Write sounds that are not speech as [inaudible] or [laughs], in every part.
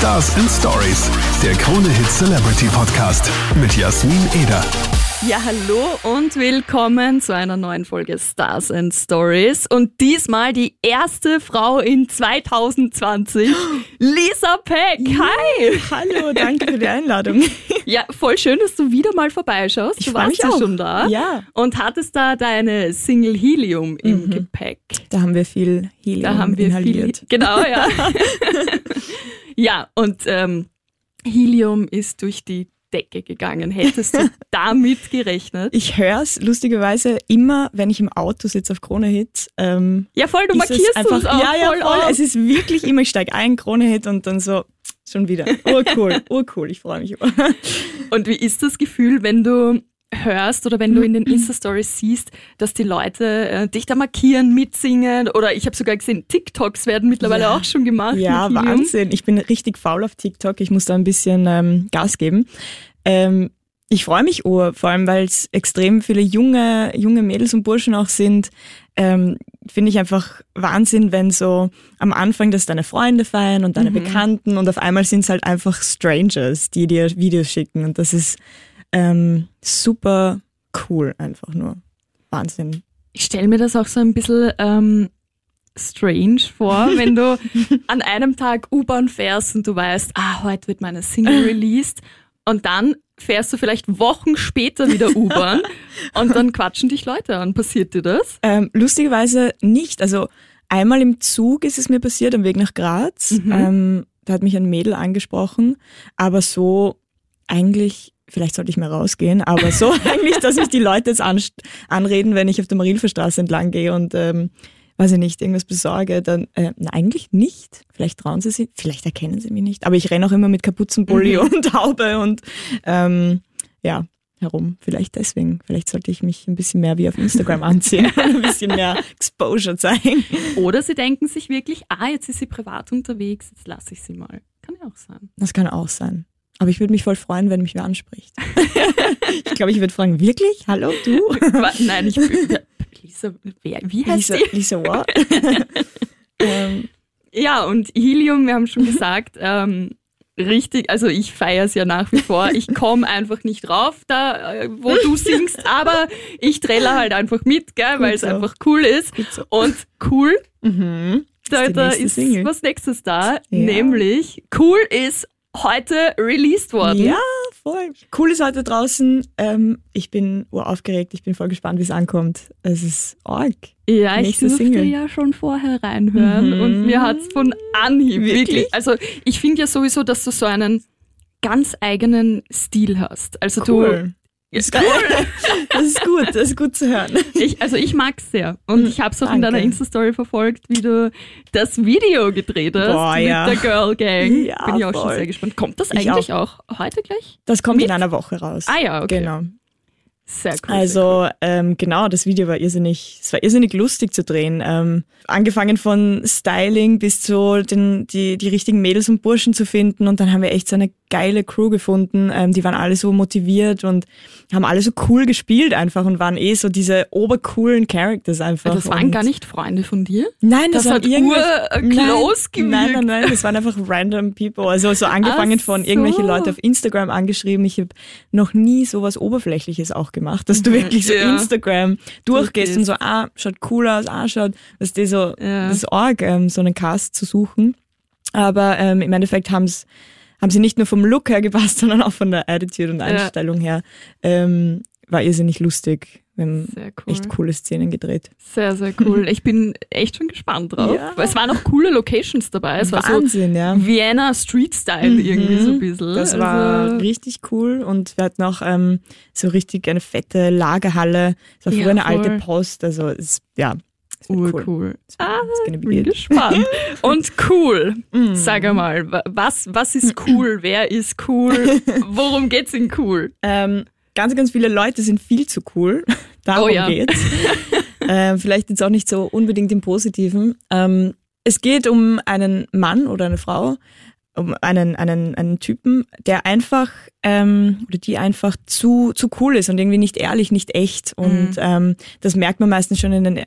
Stars and Stories, der Krone Hit Celebrity Podcast mit Jasmin Eder. Ja, hallo und willkommen zu einer neuen Folge Stars and Stories. Und diesmal die erste Frau in 2020, Lisa Peck. Hi! Hallo, danke für die [laughs] Einladung. Ja, voll schön, dass du wieder mal vorbeischaust. Ich du warst ja auch. schon da. Ja. Und hattest da deine Single Helium im Gepäck. Da haben wir viel Helium Da haben wir inhaliert. viel. Genau, ja. [laughs] [laughs] ja, und ähm, Helium ist durch die Decke gegangen. Hättest du [laughs] damit gerechnet? Ich höre es lustigerweise immer, wenn ich im Auto sitze auf Krone Hit. Ähm, Ja, voll, du ist es markierst einfach, uns auch ja, ja, voll, voll. Es ist wirklich immer, ich steige ein, Krone Hit und dann so, schon wieder. Urcool, [laughs] urcool, ich freue mich immer. Und wie ist das Gefühl, wenn du hörst oder wenn du in den [laughs] Insta-Stories siehst, dass die Leute äh, dich da markieren, mitsingen oder ich habe sogar gesehen, TikToks werden mittlerweile Ja. auch schon gemacht. Ja. Wahnsinn. Ich bin richtig faul auf TikTok. Ich muss da ein bisschen ähm, Gas geben. Ähm, ich freue mich ur, vor allem weil es extrem viele junge, junge Mädels und Burschen auch sind. Ähm, Finde ich einfach Wahnsinn, wenn so am Anfang das deine Freunde feiern und deine Bekannten und auf einmal sind es halt einfach Strangers, die dir Videos schicken. Und das ist ähm, super cool, einfach nur. Wahnsinn. Ich stelle mir das auch so ein bisschen ähm, strange vor, [laughs] wenn du an einem Tag U-Bahn fährst und du weißt, ah, heute wird meine Single [laughs] released und dann fährst du vielleicht Wochen später wieder [laughs] U-Bahn und dann quatschen dich Leute an. Passiert dir das? Ähm, lustigerweise nicht. Also einmal im Zug ist es mir passiert, am Weg nach Graz. Ähm, da hat mich ein Mädel angesprochen, aber so eigentlich, vielleicht sollte ich mal rausgehen, aber so [laughs] eigentlich, dass mich die Leute jetzt an, anreden, wenn ich auf der Marienstraße entlang gehe und ähm, weiß ich nicht, irgendwas besorge, dann äh, na, eigentlich nicht. Vielleicht trauen sie sich, vielleicht erkennen sie mich nicht. Aber ich renne auch immer mit Kapuzenpulli [laughs] und Haube und ähm, ja, herum. Vielleicht deswegen. Vielleicht sollte ich mich ein bisschen mehr wie auf Instagram anziehen [laughs] ein bisschen mehr Exposure zeigen. Oder sie denken sich wirklich, ah, jetzt ist sie privat unterwegs, jetzt lasse ich sie mal. Kann ja auch sein. Das kann auch sein. Aber ich würde mich voll freuen, wenn mich wer anspricht. [laughs] ich glaube, ich würde fragen, wirklich? Hallo, du? [laughs] Nein, ich bin. Lisa, wer, wie heißt Lisa? Lisa what? [laughs] ähm, Ja, und Helium, wir haben schon gesagt, ähm, richtig, also ich feiere es ja nach wie vor. Ich komme einfach nicht drauf, da, äh, wo du singst, aber ich trälle halt einfach mit, gell, weil es so. einfach cool ist. So. Und cool, mhm. da, da ist Single. was nächstes da, Ja. nämlich cool ist heute released worden. Ja, voll. Cool ist heute draußen. Ähm, ich bin uraufgeregt. Ich bin voll gespannt, wie es ankommt. Es ist arg. Ja, ich Nächste durfte Single. ja schon vorher reinhören Mhm. und mir hat's von Anhieb wirklich. Wirklich? Also ich finde ja sowieso, dass du so einen ganz eigenen Stil hast. Also Cool. Du Ist cool. [laughs] Das ist gut. Das ist gut zu hören. Ich, also ich mag's sehr. Und ich habe es auch in Danke. deiner Insta-Story verfolgt, wie du das Video gedreht hast Boah, mit ja. der Girl Gang. Ja, Bin ich auch schon voll. sehr gespannt. Kommt das Ich eigentlich auch. heute gleich? Das kommt Mit? in einer Woche raus. Ah ja, okay. Genau. Sehr cool. sehr cool. Also ähm, genau, das Video war irrsinnig, es war irrsinnig lustig zu drehen. Ähm, angefangen von Styling bis zu den, die, die richtigen Mädels und Burschen zu finden und dann haben wir echt so eine geile Crew gefunden. Ähm, die waren alle so motiviert und haben alle so cool gespielt einfach und waren eh so diese obercoolen Characters einfach. das waren und gar nicht Freunde von dir? Nein, das, das waren irgendwie- äh, Nein, close gewirkt. Nein, nein, nein, das waren einfach random people. Also so angefangen Ach von so. irgendwelche Leute auf Instagram angeschrieben. Ich habe noch nie sowas Oberflächliches auch gemacht, dass du wirklich so Ja. Instagram durchgehst und so, ah, schaut cool aus, ah, schaut, was die so, Ja. das ist arg, ähm, so einen Cast zu suchen. Aber ähm, im Endeffekt haben's haben sie nicht nur vom Look her gepasst, [laughs] sondern auch von der Attitude und Einstellung her. Ähm, war irrsinnig lustig. Wir haben cool. echt coole Szenen gedreht. Sehr, sehr cool. [laughs] Ich bin echt schon gespannt drauf. Ja. Es waren auch coole Locations dabei. Es war Wahnsinn, ja. so Vienna Street Style irgendwie so ein bisschen. Das war also, richtig cool und wir hatten auch ähm, so richtig eine fette Lagerhalle. Es war früher Ja, eine voll. alte Post, also es, ja, urcool. cool. Ah, bin gespannt. [laughs] Und cool. Mm. Sag wa- was, was ist cool? Wer ist cool? [laughs] Worum geht's in cool? Ähm, ganz, ganz viele Leute sind viel zu cool. Darum Oh ja. geht's. [laughs] ähm, vielleicht jetzt auch nicht so unbedingt im Positiven. Ähm, es geht um einen Mann oder eine Frau, um einen, einen, einen Typen, der einfach ähm, oder die einfach zu, zu cool ist und irgendwie nicht ehrlich, nicht echt. Und ähm, das merkt man meistens schon in den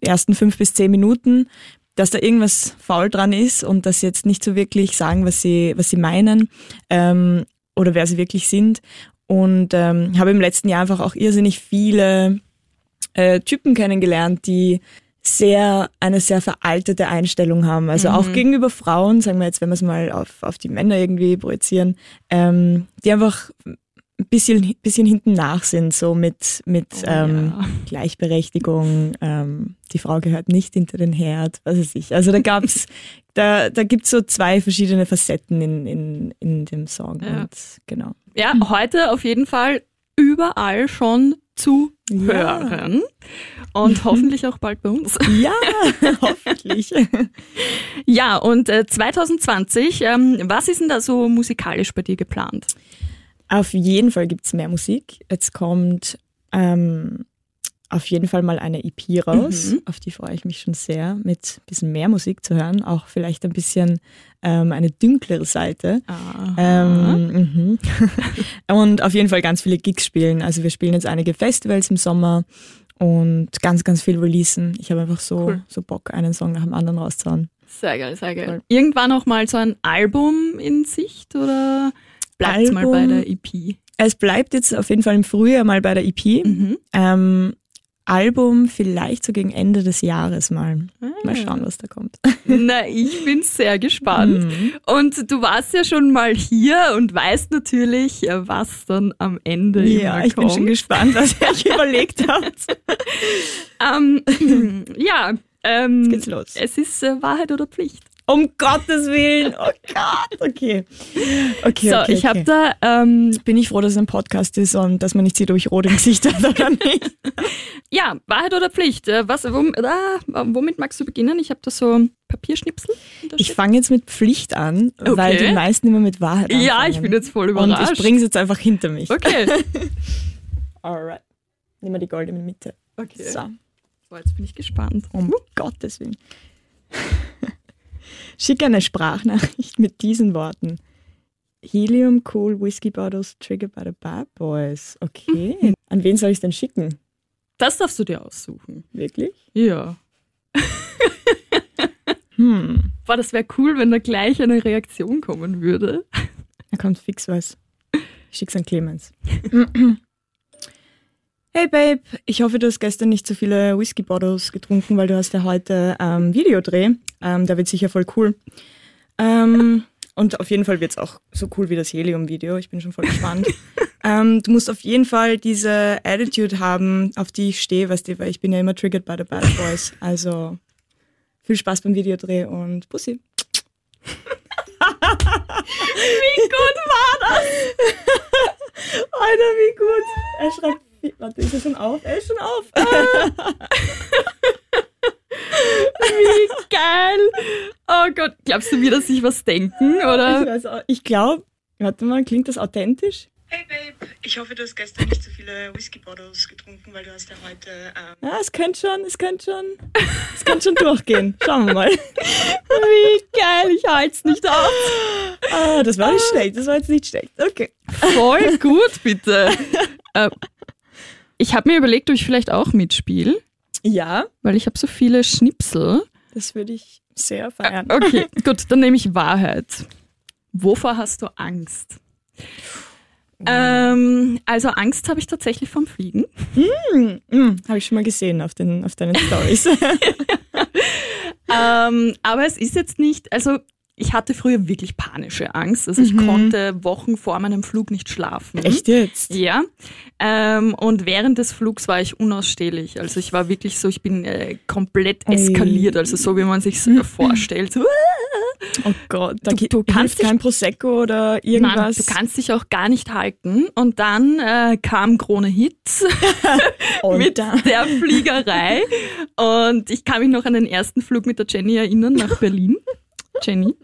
ersten fünf bis zehn Minuten, dass da irgendwas faul dran ist und dass sie jetzt nicht so wirklich sagen, was sie, was sie meinen ähm, oder wer sie wirklich sind. Und ähm, habe im letzten Jahr einfach auch irrsinnig viele äh, Typen kennengelernt, die sehr eine sehr veraltete Einstellung haben. Also mhm. auch gegenüber Frauen, sagen wir jetzt, wenn wir es mal auf, auf die Männer irgendwie projizieren, ähm, die einfach ein bisschen, bisschen hinten nach sind, so mit, mit oh, ähm, ja. Gleichberechtigung, ähm, die Frau gehört nicht hinter den Herd, was weiß ich. Also da gab's, [laughs] da, da gibt's so zwei verschiedene Facetten in, in, in dem Song. Ja. Und genau. Ja, heute auf jeden Fall überall schon zu hören. Ja. Und [laughs] hoffentlich auch bald bei uns. Ja, [laughs] hoffentlich. ja, und äh, 2020, ähm, was ist denn da so musikalisch bei dir geplant? Auf jeden Fall gibt es mehr Musik. Jetzt kommt ähm, auf jeden Fall mal eine EP raus. Mhm. Auf die freue ich mich schon sehr, mit ein bisschen mehr Musik zu hören. Auch vielleicht ein bisschen ähm, eine dünklere Seite. Ähm, [laughs] und auf jeden Fall ganz viele Gigs spielen. Also wir spielen jetzt einige Festivals im Sommer und ganz, ganz viel releasen. Ich habe einfach so, cool. so Bock, einen Song nach dem anderen rauszuhauen. Sehr geil, sehr geil. Cool. Irgendwann auch mal so ein Album in Sicht oder? Bleibt es mal bei der EP? Es bleibt jetzt auf jeden Fall im Frühjahr mal bei der EP. Mhm. Ähm, Album vielleicht so gegen Ende des Jahres mal. Mal ah. schauen, was da kommt. [laughs] Na, ich bin sehr gespannt. Mhm. Und du warst ja schon mal hier und weißt natürlich, was dann am Ende ja, ich kommt. bin schon gespannt, was ihr euch [laughs] überlegt habt. ähm, [clears throat] ja, ähm, Jetzt geht's los. Es ist äh, Wahrheit oder Pflicht. Um Gottes Willen. [laughs] Oh Gott. Okay. Okay, so, okay, ich habe da. Ähm, bin ich froh, dass es ein Podcast ist und dass man nicht sieht, ob ich rot im Gesicht habe oder [laughs] nicht. ja, Wahrheit oder Pflicht? Äh, was, wom, äh, womit magst du beginnen? Ich habe da so Papierschnipsel. Ich fange jetzt mit Pflicht an, okay. weil die meisten immer mit Wahrheit anfangen. Ja, ich bin jetzt voll überrascht. Und ich bringe es jetzt einfach hinter mich. Okay. [laughs] Alright. Nehmen wir die goldene Mitte. Okay. So. so. jetzt bin ich gespannt. Um Gottes Willen. Schicke eine Sprachnachricht mit diesen Worten. Helium Cool Whiskey Bottles Triggered by the Bad Boys. Okay. Mhm. [laughs] An wen soll ich denn schicken? Das darfst du dir aussuchen. Wirklich? Ja. [laughs] hm. Boah, das wäre cool, wenn da gleich eine Reaktion kommen würde. Da kommt fix was. Ich schick's an Clemens. [laughs] Hey Babe, ich hoffe, du hast gestern nicht so viele Whisky Bottles getrunken, weil du hast ja heute ähm, Videodreh. Ähm, der wird sicher voll cool. Ähm, und auf jeden Fall wird es auch so cool wie das Helium-Video. Ich bin schon voll gespannt. [laughs] ähm, du musst auf jeden Fall diese Attitude haben, auf die ich stehe, weißt du, weil ich bin ja immer triggered by the Bad Boys. Also viel Spaß beim Videodreh und Pussy. wie gut war das? [laughs] Alter, wie gut. Er schreibt [laughs] Warte, ist er schon auf? Er ist schon auf. [laughs] Wie geil. Oh Gott, glaubst du mir, dass sich was denken? Oder? Ich, ich glaube, warte mal, klingt das authentisch? Hey Babe, ich hoffe, du hast gestern nicht so viele Whisky Bottles getrunken, weil du hast ja heute. Ähm ja, es könnte schon, es könnte schon. Es könnte schon durchgehen. Schauen wir mal. [laughs] Wie geil, ich halte es nicht aus. Ah, das war nicht schlecht, das war jetzt nicht schlecht. Okay. Voll gut, bitte. äh, ich habe mir überlegt, ob ich vielleicht auch mitspiele. Ja. Weil ich habe so viele Schnipsel. Das würde ich sehr feiern. Äh, okay, [laughs] gut, dann nehme ich Wahrheit. Wovor hast du Angst? Ähm, also Angst habe ich tatsächlich vom Fliegen. Mm, mm, habe ich schon mal gesehen auf, den, auf deinen Stories. [laughs] ähm, aber es ist jetzt nicht, also ich hatte früher wirklich panische Angst. Also ich mhm. konnte Wochen vor meinem Flug nicht schlafen. Echt jetzt? Ja. Ähm, und während des Flugs war ich unausstehlich. Also ich war wirklich so, ich bin äh, komplett eskaliert. Also so, wie man sich mhm. vorstellt. Oh Gott, da du, du kannst kein Prosecco oder irgendwas. Nein, du kannst dich auch gar nicht halten. Und dann äh, kam Krone Hits [laughs] mit der Fliegerei. Und ich kann mich noch an den ersten Flug mit der Jenny erinnern nach Berlin. Jenny.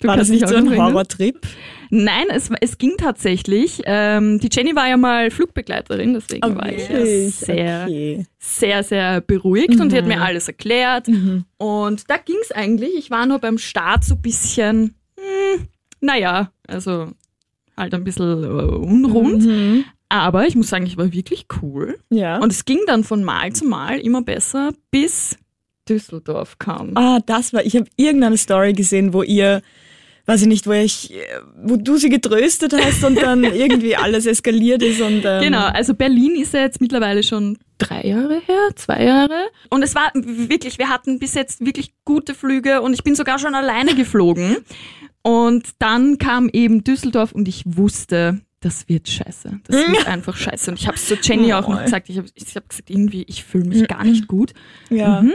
Du war das nicht so ein Horrortrip? Nein, es, es ging tatsächlich. Ähm, die Jenny war ja mal Flugbegleiterin, deswegen okay. war ich sehr, okay. sehr, sehr beruhigt mhm. und die hat mir mhm. alles erklärt. Mhm. Und da ging es eigentlich. Ich war nur beim Start so ein bisschen, hm, naja, also halt ein bisschen uh, unrund. Mhm. Aber ich muss sagen, ich war wirklich cool. Ja. Und es ging dann von Mal zu Mal immer besser, bis Düsseldorf kam. Ah, das war, ich habe irgendeine Story gesehen, wo ihr, weiß ich nicht, wo ich, wo du sie getröstet hast und dann [laughs] irgendwie alles eskaliert ist und ähm, Genau, also Berlin ist ja jetzt mittlerweile schon drei Jahre her, zwei Jahre. Und es war wirklich, wir hatten bis jetzt wirklich gute Flüge und ich bin sogar schon alleine geflogen. Und dann kam eben Düsseldorf und ich wusste, das wird scheiße. Das [laughs] wird einfach scheiße. Und ich habe es zu Jenny auch noch Oh. gesagt. Ich habe ich hab gesagt, irgendwie, ich fühle mich gar nicht gut. ja. Mhm.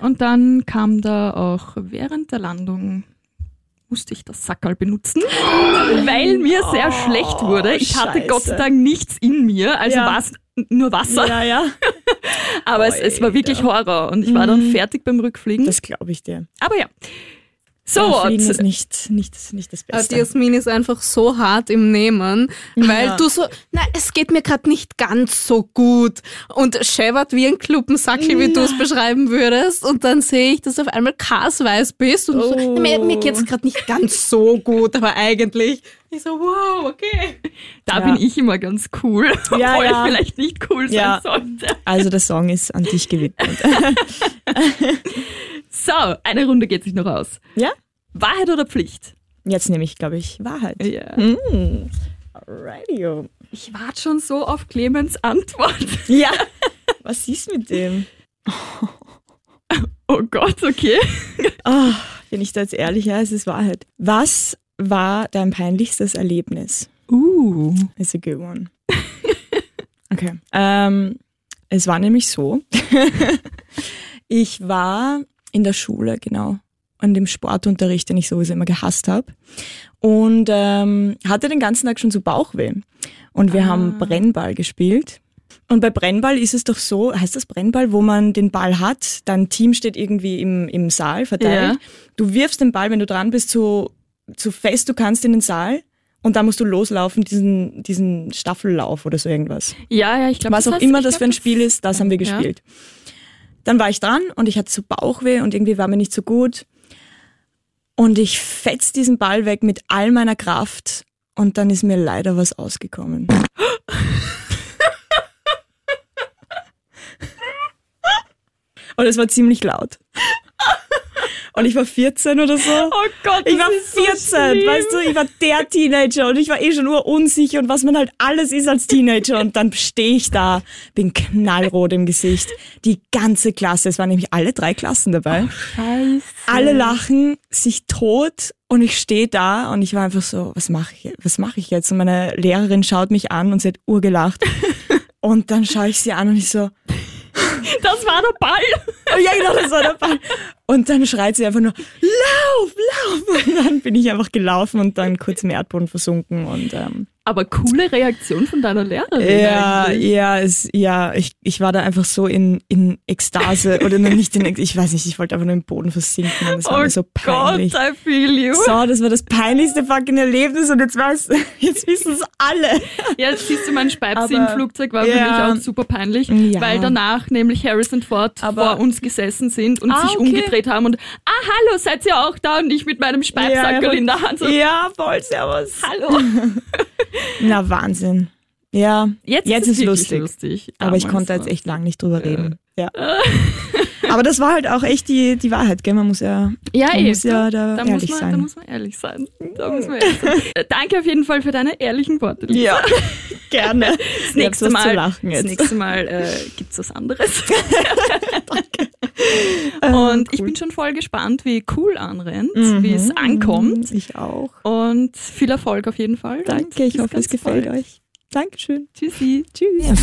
Und dann kam da auch während der Landung musste ich das Sackerl benutzen, weil mir sehr schlecht wurde. Ich hatte scheiße. Gott sei Dank nichts in mir, also Ja. war es nur Wasser. Ja, ja. [laughs] Aber es, es war wirklich Horror und ich war dann fertig beim Rückfliegen. Das glaube ich dir. Aber ja. So, Ja, Fliegen und- ist nicht, nicht, nicht das Aber Beste. die Jasmin ist einfach so hart im Nehmen, weil Ja. du so, na, es geht mir gerade nicht ganz so gut und scheppert wie ein Kluppensackel, wie du es beschreiben würdest und dann sehe ich, dass du auf einmal kasweiß bist und du so, Oh. mir, mir geht's gerade nicht ganz so gut, aber eigentlich. Ich so, wow, okay. da Ja. bin ich immer ganz cool, obwohl Ja, ja. ich vielleicht nicht cool sein sollte. Also der Song ist an dich gewidmet. [laughs] So, eine Runde geht sich noch aus. ja? Wahrheit oder Pflicht? Jetzt nehme ich, glaube ich, Wahrheit. Ja. Mm. Radio. Ich warte schon so auf Clemens Antwort. [laughs] Ja. [laughs] Was ist mit dem? Oh Gott, okay. [laughs] Ah, bin ich da jetzt ehrlich? Ja, es ist Wahrheit. Was war dein peinlichstes Erlebnis? Uh. That's a good one. Okay. Ähm, es war nämlich so. ich war in der Schule, genau, an dem Sportunterricht, den ich sowieso immer gehasst habe. Und ähm, hatte den ganzen Tag schon so Bauchweh. Und wir haben Brennball gespielt. Und bei Brennball ist es doch so, heißt das Brennball, wo man den Ball hat, dein Team steht irgendwie im, im Saal verteilt. Ja. Du wirfst den Ball, wenn du dran bist, so, so fest du kannst in den Saal. Und dann musst du loslaufen, diesen, diesen Staffellauf oder so irgendwas. Ja, ja, ich glaube, Was auch immer das für ein Spiel ist, das haben wir Ja. Dann war ich dran und ich hatte so Bauchweh und irgendwie war mir nicht so gut. Und ich fetz diesen Ball weg mit all meiner Kraft und dann ist mir leider was ausgekommen. [laughs] Und es war ziemlich laut. Und ich war 14 oder so. Oh Gott, Ich war das ist so 14, schlimm. weißt du, ich war der Teenager und ich war eh schon nur unsicher und was man halt alles ist als Teenager und dann stehe ich da, bin knallrot im Gesicht. Die ganze Klasse, es waren nämlich alle drei Klassen dabei. Scheiße. Alle lachen sich tot und ich stehe da und ich war einfach so, was mache ich, was mache ich jetzt? Und meine Lehrerin schaut mich an und sie hat urgelacht. [laughs] Und dann schaue ich sie an und ich so, Das war der Ball. Ja, genau, das war der Fall. Und dann schreit sie einfach nur, lauf, lauf. Und dann bin ich einfach gelaufen und dann kurz im Erdboden versunken. Und ähm, Aber coole Reaktion von deiner Lehrerin. ja, eigentlich. ja, es, ja, ich, ich war da einfach so in, in Ekstase [laughs] oder nicht in, Ek- ich weiß nicht, ich wollte einfach nur im Boden versinken und das war Oh mir so peinlich. Gott, I feel you. So, das war das peinlichste fucking Erlebnis und jetzt weiß, [laughs] jetzt wissen es alle. Ja, jetzt siehst du, mein Speipsi im Flugzeug war für Ja. mich auch super peinlich, Ja. weil danach nämlich Harrison Ford Aber- vor uns gesessen sind und Ah, sich okay. umgedreht haben und ah, hallo, seid ihr auch da? Und ich mit meinem Speipsackel voll- in der Hand so, Ja, voll, servus. hallo. [laughs] Na, Wahnsinn. Ja, Jetzt, Jetzt ist es lustig. lustig. Aber ich konnte jetzt echt lang nicht drüber reden. Ja. [laughs] Aber das war halt auch echt die, die Wahrheit, gell? Man muss ja, Ja, man eh. muss ja da, Da muss, ehrlich man, da sein. muss man ehrlich sein. Da muss man ehrlich sein. [laughs] Danke auf jeden Fall für deine ehrlichen Worte. Lisa. ja, [laughs] gerne. Das nächste Mal, das nächste Mal äh, gibt's was anderes. Äh, Und ich cool. bin schon voll gespannt, wie cool anrennt, Mhm, wie es ankommt. Ich auch. Und viel Erfolg auf jeden Fall. Danke, ich bis hoffe, es gefällt bald. euch. Dankeschön. Tschüssi. Tschüss.